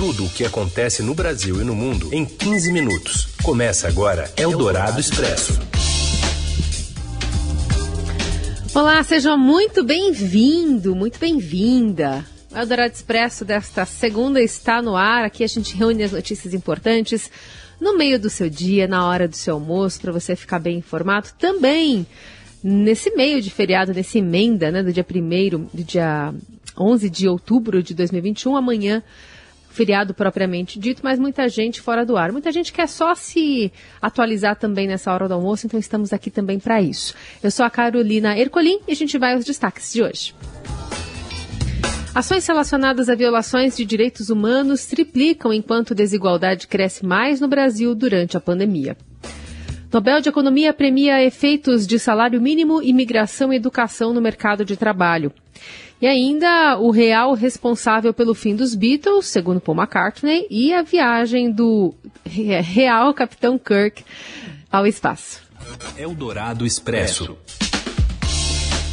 tudo o que acontece no Brasil e no mundo em 15 minutos. Começa agora Eldorado Expresso. Olá, seja muito bem-vindo, muito bem-vinda. O Eldorado Expresso desta segunda está no ar. Aqui a gente reúne as notícias importantes no meio do seu dia, na hora do seu almoço, para você ficar bem informado. Também nesse meio de feriado, nesse emenda, né, do dia 1 do dia 11 de outubro de 2021, amanhã feriado propriamente dito, mas muita gente fora do ar. Muita gente quer só se atualizar também nessa hora do almoço, então estamos aqui também para isso. Eu sou a Carolina Ercolim e a gente vai aos destaques de hoje. Ações relacionadas a violações de direitos humanos triplicam enquanto desigualdade cresce mais no Brasil durante a pandemia. Nobel de Economia premia efeitos de salário mínimo, imigração e educação no mercado de trabalho. E ainda o real responsável pelo fim dos Beatles, segundo Paul McCartney, e a viagem do real Capitão Kirk ao espaço. Eldorado Expresso.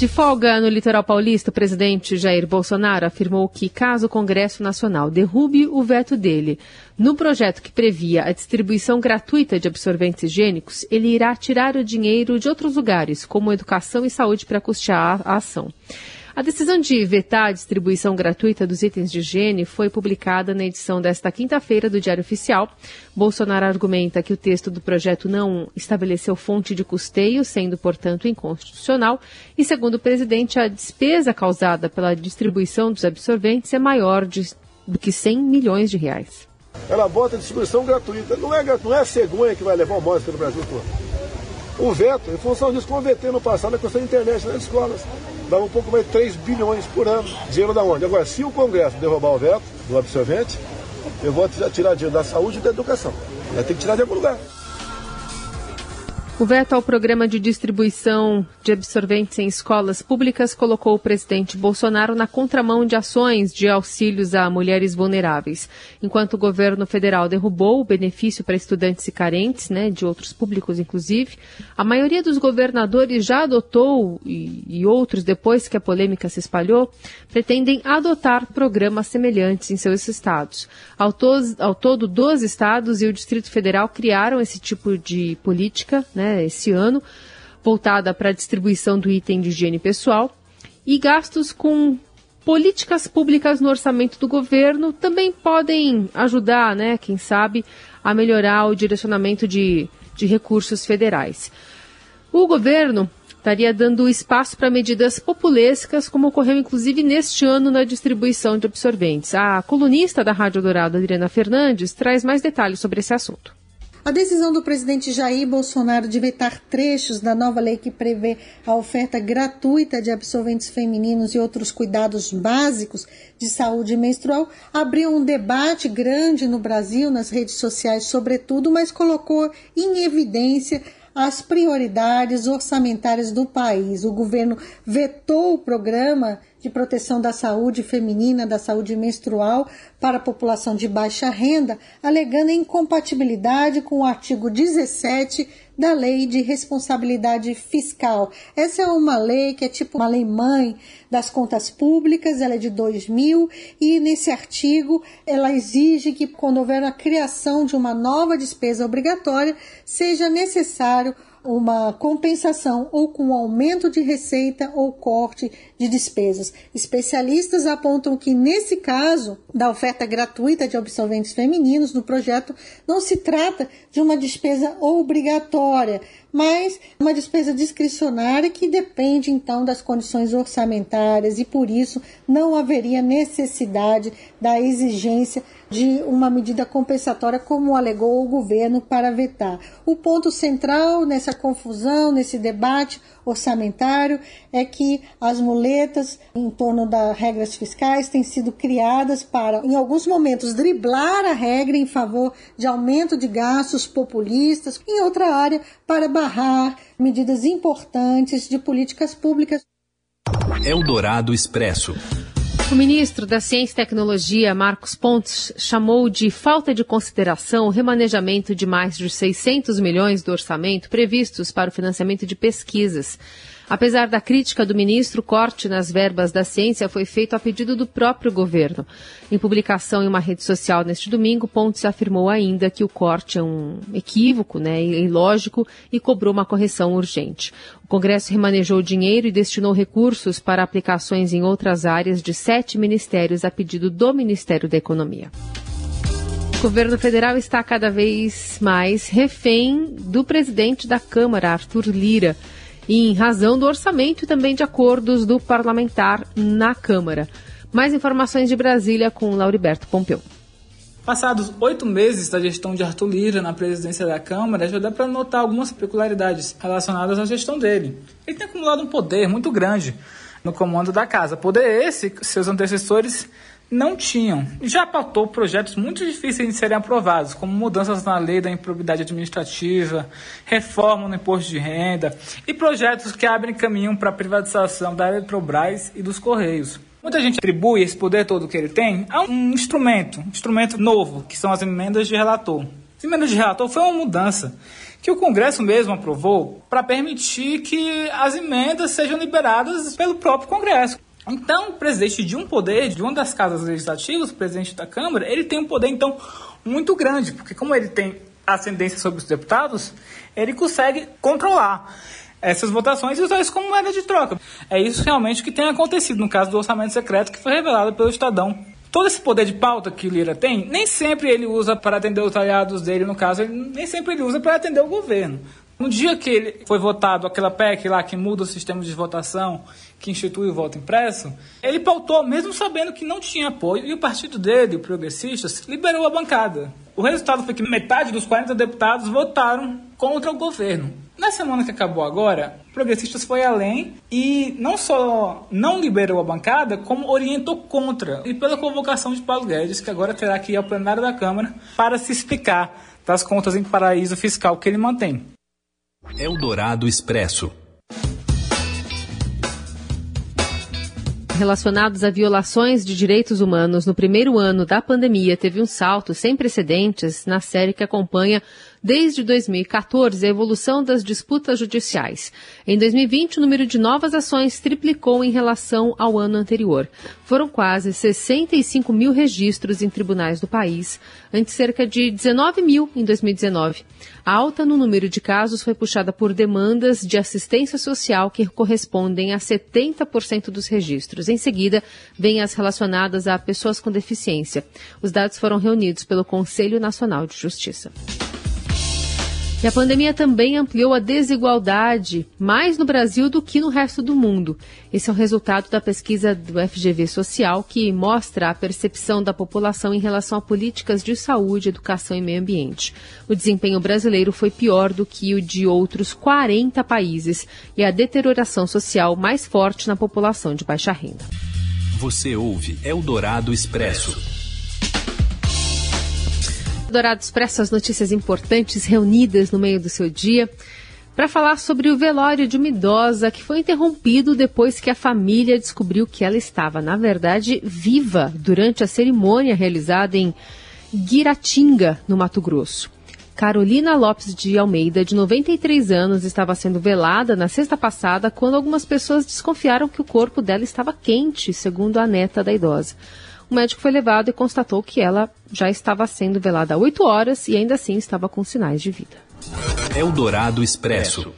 De folga no litoral paulista, o presidente Jair Bolsonaro afirmou que, caso o Congresso Nacional derrube o veto dele no projeto que previa a distribuição gratuita de absorventes higiênicos, ele irá tirar o dinheiro de outros lugares, como educação e saúde, para custear a ação. A decisão de vetar a distribuição gratuita dos itens de higiene foi publicada na edição desta quinta-feira do Diário Oficial. Bolsonaro argumenta que o texto do projeto não estabeleceu fonte de custeio, sendo, portanto, inconstitucional. E, segundo o presidente, a despesa causada pela distribuição dos absorventes é maior de, do que 100 milhões de reais. Ela bota distribuição gratuita. Não é, não é a cegonha que vai levar o móvel pelo Brasil todo o veto, em função disso, VT no passado, a questão da internet nas escolas. Dava um pouco mais de 3 bilhões por ano. Dinheiro da onde? Agora, se o Congresso derrubar o veto do absorvente, eu vou tirar dinheiro da saúde e da educação. Vai ter que tirar de algum lugar. O veto ao programa de distribuição de absorventes em escolas públicas colocou o presidente Bolsonaro na contramão de ações de auxílios a mulheres vulneráveis. Enquanto o governo federal derrubou o benefício para estudantes e carentes, né, de outros públicos inclusive, a maioria dos governadores já adotou, e, e outros, depois que a polêmica se espalhou, pretendem adotar programas semelhantes em seus estados. Ao, to ao todo, 12 estados e o Distrito Federal criaram esse tipo de política, né, esse ano, voltada para a distribuição do item de higiene pessoal, e gastos com políticas públicas no orçamento do governo também podem ajudar, né, quem sabe, a melhorar o direcionamento de, de recursos federais. O governo estaria dando espaço para medidas populescas, como ocorreu inclusive neste ano na distribuição de absorventes. A colunista da Rádio Dourado, Adriana Fernandes, traz mais detalhes sobre esse assunto. A decisão do presidente Jair Bolsonaro de vetar trechos da nova lei que prevê a oferta gratuita de absorventes femininos e outros cuidados básicos de saúde menstrual abriu um debate grande no Brasil, nas redes sociais, sobretudo, mas colocou em evidência as prioridades orçamentárias do país. O governo vetou o programa de proteção da saúde feminina, da saúde menstrual para a população de baixa renda, alegando incompatibilidade com o artigo 17 da Lei de Responsabilidade Fiscal. Essa é uma lei que é tipo uma lei mãe das contas públicas, ela é de 2000 e nesse artigo ela exige que quando houver a criação de uma nova despesa obrigatória, seja necessário uma compensação ou com aumento de receita ou corte de despesas. Especialistas apontam que, nesse caso da oferta gratuita de absolventes femininos no projeto, não se trata de uma despesa obrigatória, mas uma despesa discricionária que depende então das condições orçamentárias e por isso não haveria necessidade da exigência de uma medida compensatória, como alegou o governo para vetar. O ponto central nessa confusão, nesse debate orçamentário, é que as muletas em torno das regras fiscais têm sido criadas para, em alguns momentos, driblar a regra em favor de aumento de gastos populistas, em outra área, para barrar medidas importantes de políticas públicas. Eldorado Expresso. O ministro da Ciência e Tecnologia, Marcos Pontes, chamou de falta de consideração o remanejamento de mais de 600 milhões do orçamento previstos para o financiamento de pesquisas. Apesar da crítica do ministro, o corte nas verbas da ciência foi feito a pedido do próprio governo. Em publicação em uma rede social neste domingo, Pontes afirmou ainda que o corte é um equívoco, né, ilógico e cobrou uma correção urgente. O Congresso remanejou dinheiro e destinou recursos para aplicações em outras áreas de sete ministérios a pedido do Ministério da Economia. O governo federal está cada vez mais refém do presidente da Câmara, Arthur Lira em razão do orçamento e também de acordos do parlamentar na Câmara. Mais informações de Brasília com Lauriberto Pompeu. Passados oito meses da gestão de Arthur Lira na presidência da Câmara, já dá para notar algumas peculiaridades relacionadas à gestão dele. Ele tem acumulado um poder muito grande no comando da casa. Poder esse que seus antecessores não tinham. Já pautou projetos muito difíceis de serem aprovados, como mudanças na lei da improbidade administrativa, reforma no imposto de renda e projetos que abrem caminho para a privatização da Eletrobras e dos Correios. Muita gente atribui esse poder todo que ele tem a um instrumento, um instrumento novo, que são as emendas de relator. As emendas de relator foi uma mudança que o Congresso mesmo aprovou para permitir que as emendas sejam liberadas pelo próprio Congresso. Então, o presidente de um poder, de uma das casas legislativas, o presidente da Câmara, ele tem um poder, então, muito grande, porque como ele tem ascendência sobre os deputados, ele consegue controlar essas votações e usar isso como moeda de troca. É isso realmente que tem acontecido no caso do orçamento secreto que foi revelado pelo Estadão. Todo esse poder de pauta que o Lira tem, nem sempre ele usa para atender os aliados dele, no caso, nem sempre ele usa para atender o governo. No dia que ele foi votado aquela PEC lá que muda o sistema de votação, que institui o voto impresso, ele pautou, mesmo sabendo que não tinha apoio, e o partido dele, o Progressistas, liberou a bancada. O resultado foi que metade dos 40 deputados votaram contra o governo. Na semana que acabou agora, Progressistas foi além e não só não liberou a bancada, como orientou contra. E pela convocação de Paulo Guedes, que agora terá que ir ao plenário da Câmara para se explicar das contas em paraíso fiscal que ele mantém. Eldorado Expresso. Relacionados a violações de direitos humanos no primeiro ano da pandemia teve um salto sem precedentes na série que acompanha desde 2014 a evolução das disputas judiciais. Em 2020, o número de novas ações triplicou em relação ao ano anterior. Foram quase 65 mil registros em tribunais do país, ante cerca de 19 mil em 2019. A alta no número de casos foi puxada por demandas de assistência social que correspondem a 70% dos registros. Em seguida, vêm as relacionadas a pessoas com deficiência. Os dados foram reunidos pelo Conselho Nacional de Justiça. E a pandemia também ampliou a desigualdade, mais no Brasil do que no resto do mundo. Esse é o resultado da pesquisa do FGV Social, que mostra a percepção da população em relação a políticas de saúde, educação e meio ambiente. O desempenho brasileiro foi pior do que o de outros 40 países e a deterioração social mais forte na população de baixa renda. Você ouve Eldorado Expresso. Dourado Expresso, as notícias importantes reunidas no meio do seu dia para falar sobre o velório de uma idosa que foi interrompido depois que a família descobriu que ela estava, na verdade, viva durante a cerimônia realizada em Guiratinga, no Mato Grosso. Carolina Lopes de Almeida, de 93 anos, estava sendo velada na sexta passada quando algumas pessoas desconfiaram que o corpo dela estava quente, segundo a neta da idosa. O médico foi levado e constatou que ela já estava sendo velada há oito horas e ainda assim estava com sinais de vida. Eldorado Expresso.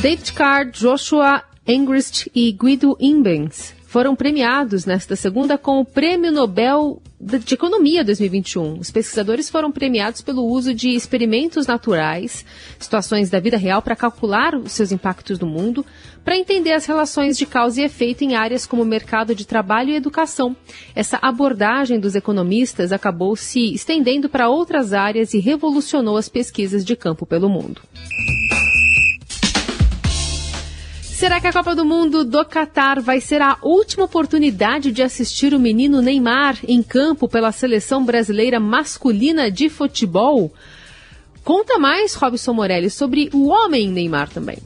David Card, Joshua Engrist e Guido Imbens foram premiados nesta segunda com o Prêmio Nobel de Economia 2021. Os pesquisadores foram premiados pelo uso de experimentos naturais, situações da vida real para calcular os seus impactos no mundo, para entender as relações de causa e efeito em áreas como mercado de trabalho e educação. Essa abordagem dos economistas acabou se estendendo para outras áreas e revolucionou as pesquisas de campo pelo mundo. Será que a Copa do Mundo do Catar vai ser a última oportunidade de assistir o menino Neymar em campo pela seleção brasileira masculina de futebol? Conta mais, Robson Morelli, sobre o homem Neymar também.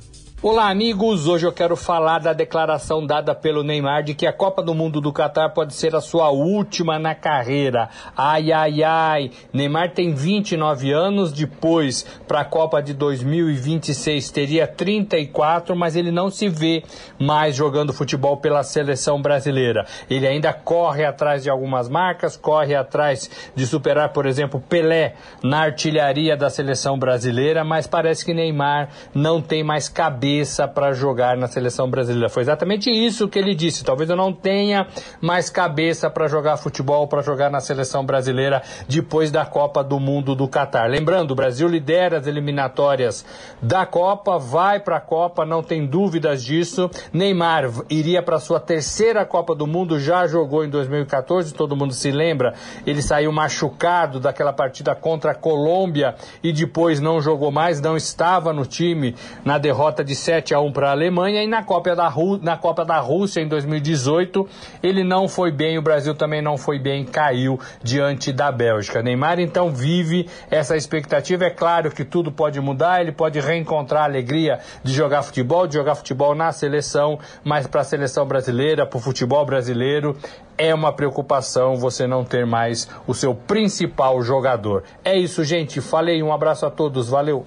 Olá, amigos. Hoje eu quero falar da declaração dada pelo Neymar de que a Copa do Mundo do Catar pode ser a sua última na carreira. Ai, ai, ai. Neymar tem 29 anos, depois para a Copa de 2026 teria 34, mas ele não se vê mais jogando futebol pela seleção brasileira. Ele ainda corre atrás de algumas marcas, corre atrás de superar, por exemplo, Pelé na artilharia da seleção brasileira, mas parece que Neymar não tem mais cabeça para jogar na seleção brasileira. Foi exatamente isso que ele disse. Talvez eu não tenha mais cabeça para jogar futebol, para jogar na seleção brasileira depois da Copa do Mundo do Catar. Lembrando, o Brasil lidera as eliminatórias da Copa, vai para a Copa, não tem dúvidas disso. Neymar iria para sua terceira Copa do Mundo, já jogou em 2014, todo mundo se lembra. Ele saiu machucado daquela partida contra a Colômbia e depois não jogou mais, não estava no time na derrota de 7 a 1 para a Alemanha e na Copa, da Ru na Copa da Rússia em 2018 ele não foi bem, o Brasil também não foi bem, caiu diante da Bélgica. Neymar então vive essa expectativa, é claro que tudo pode mudar, ele pode reencontrar a alegria de jogar futebol, de jogar futebol na seleção, mas para a seleção brasileira, para o futebol brasileiro, é uma preocupação você não ter mais o seu principal jogador. É isso, gente. Falei, um abraço a todos, valeu.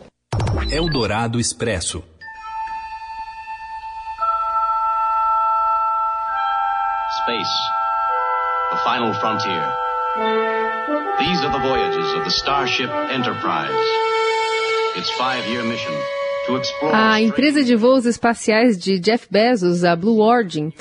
Eldorado Expresso. Final frontier. These are the voyages of the Starship Enterprise. Its five-year mission to explore. A empresa de voos espaciais de Jeff Bezos, a Blue Origin,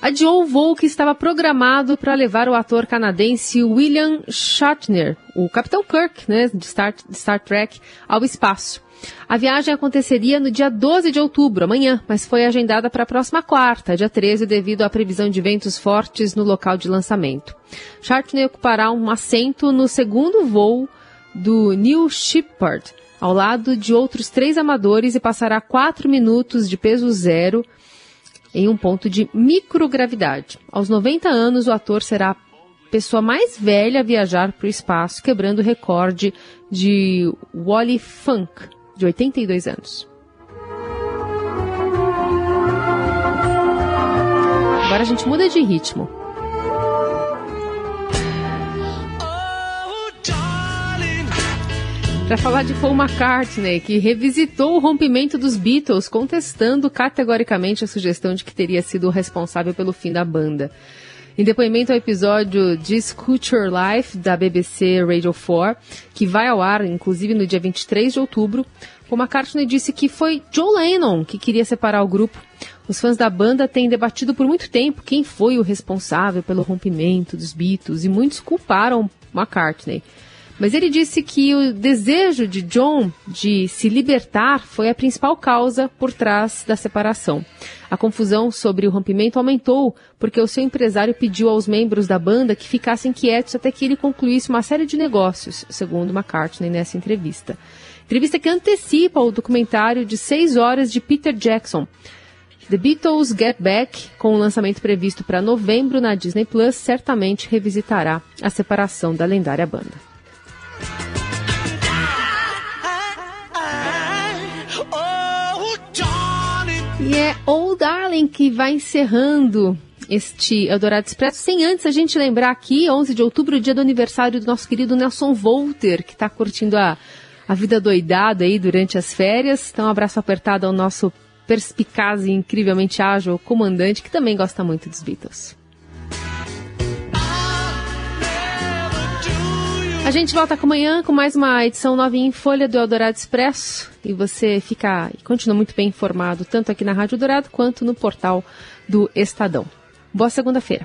adiou o voo que estava programado para levar o ator canadense William Shatner, o Capitão Kirk, né, de Star, de Star Trek, ao espaço. A viagem aconteceria no dia 12 de outubro, amanhã, mas foi agendada para a próxima quarta, dia 13, devido à previsão de ventos fortes no local de lançamento. Shatner ocupará um assento no segundo voo do New Shepard, ao lado de outros três amadores e passará quatro minutos de peso zero em um ponto de microgravidade. Aos 90 anos, o ator será a pessoa mais velha a viajar para o espaço, quebrando o recorde de Wally Funk, de 82 anos. Agora a gente muda de ritmo. Para falar de Paul McCartney, que revisitou o rompimento dos Beatles, contestando categoricamente a sugestão de que teria sido o responsável pelo fim da banda. Em depoimento ao episódio Discuture Your Life da BBC Radio 4, que vai ao ar inclusive no dia 23 de outubro, Paul McCartney disse que foi John Lennon que queria separar o grupo. Os fãs da banda têm debatido por muito tempo quem foi o responsável pelo rompimento dos Beatles e muitos culparam McCartney. Mas ele disse que o desejo de John de se libertar foi a principal causa por trás da separação. A confusão sobre o rompimento aumentou porque o seu empresário pediu aos membros da banda que ficassem quietos até que ele concluísse uma série de negócios, segundo McCartney nessa entrevista. Entrevista que antecipa o documentário de seis horas de Peter Jackson. The Beatles Get Back, com o lançamento previsto para novembro na Disney Plus, certamente revisitará a separação da lendária banda. E é Old Darling que vai encerrando este Eldorado Expresso, sem antes a gente lembrar aqui, 11 de outubro, dia do aniversário do nosso querido Nelson Volter, que está curtindo a, a vida doidada aí durante as férias. Então, um abraço apertado ao nosso perspicaz e incrivelmente ágil comandante, que também gosta muito dos Beatles. A gente volta amanhã com mais uma edição novinha em Folha do Eldorado Expresso. E você fica e continua muito bem informado, tanto aqui na Rádio Dourado quanto no portal do Estadão. Boa segunda-feira.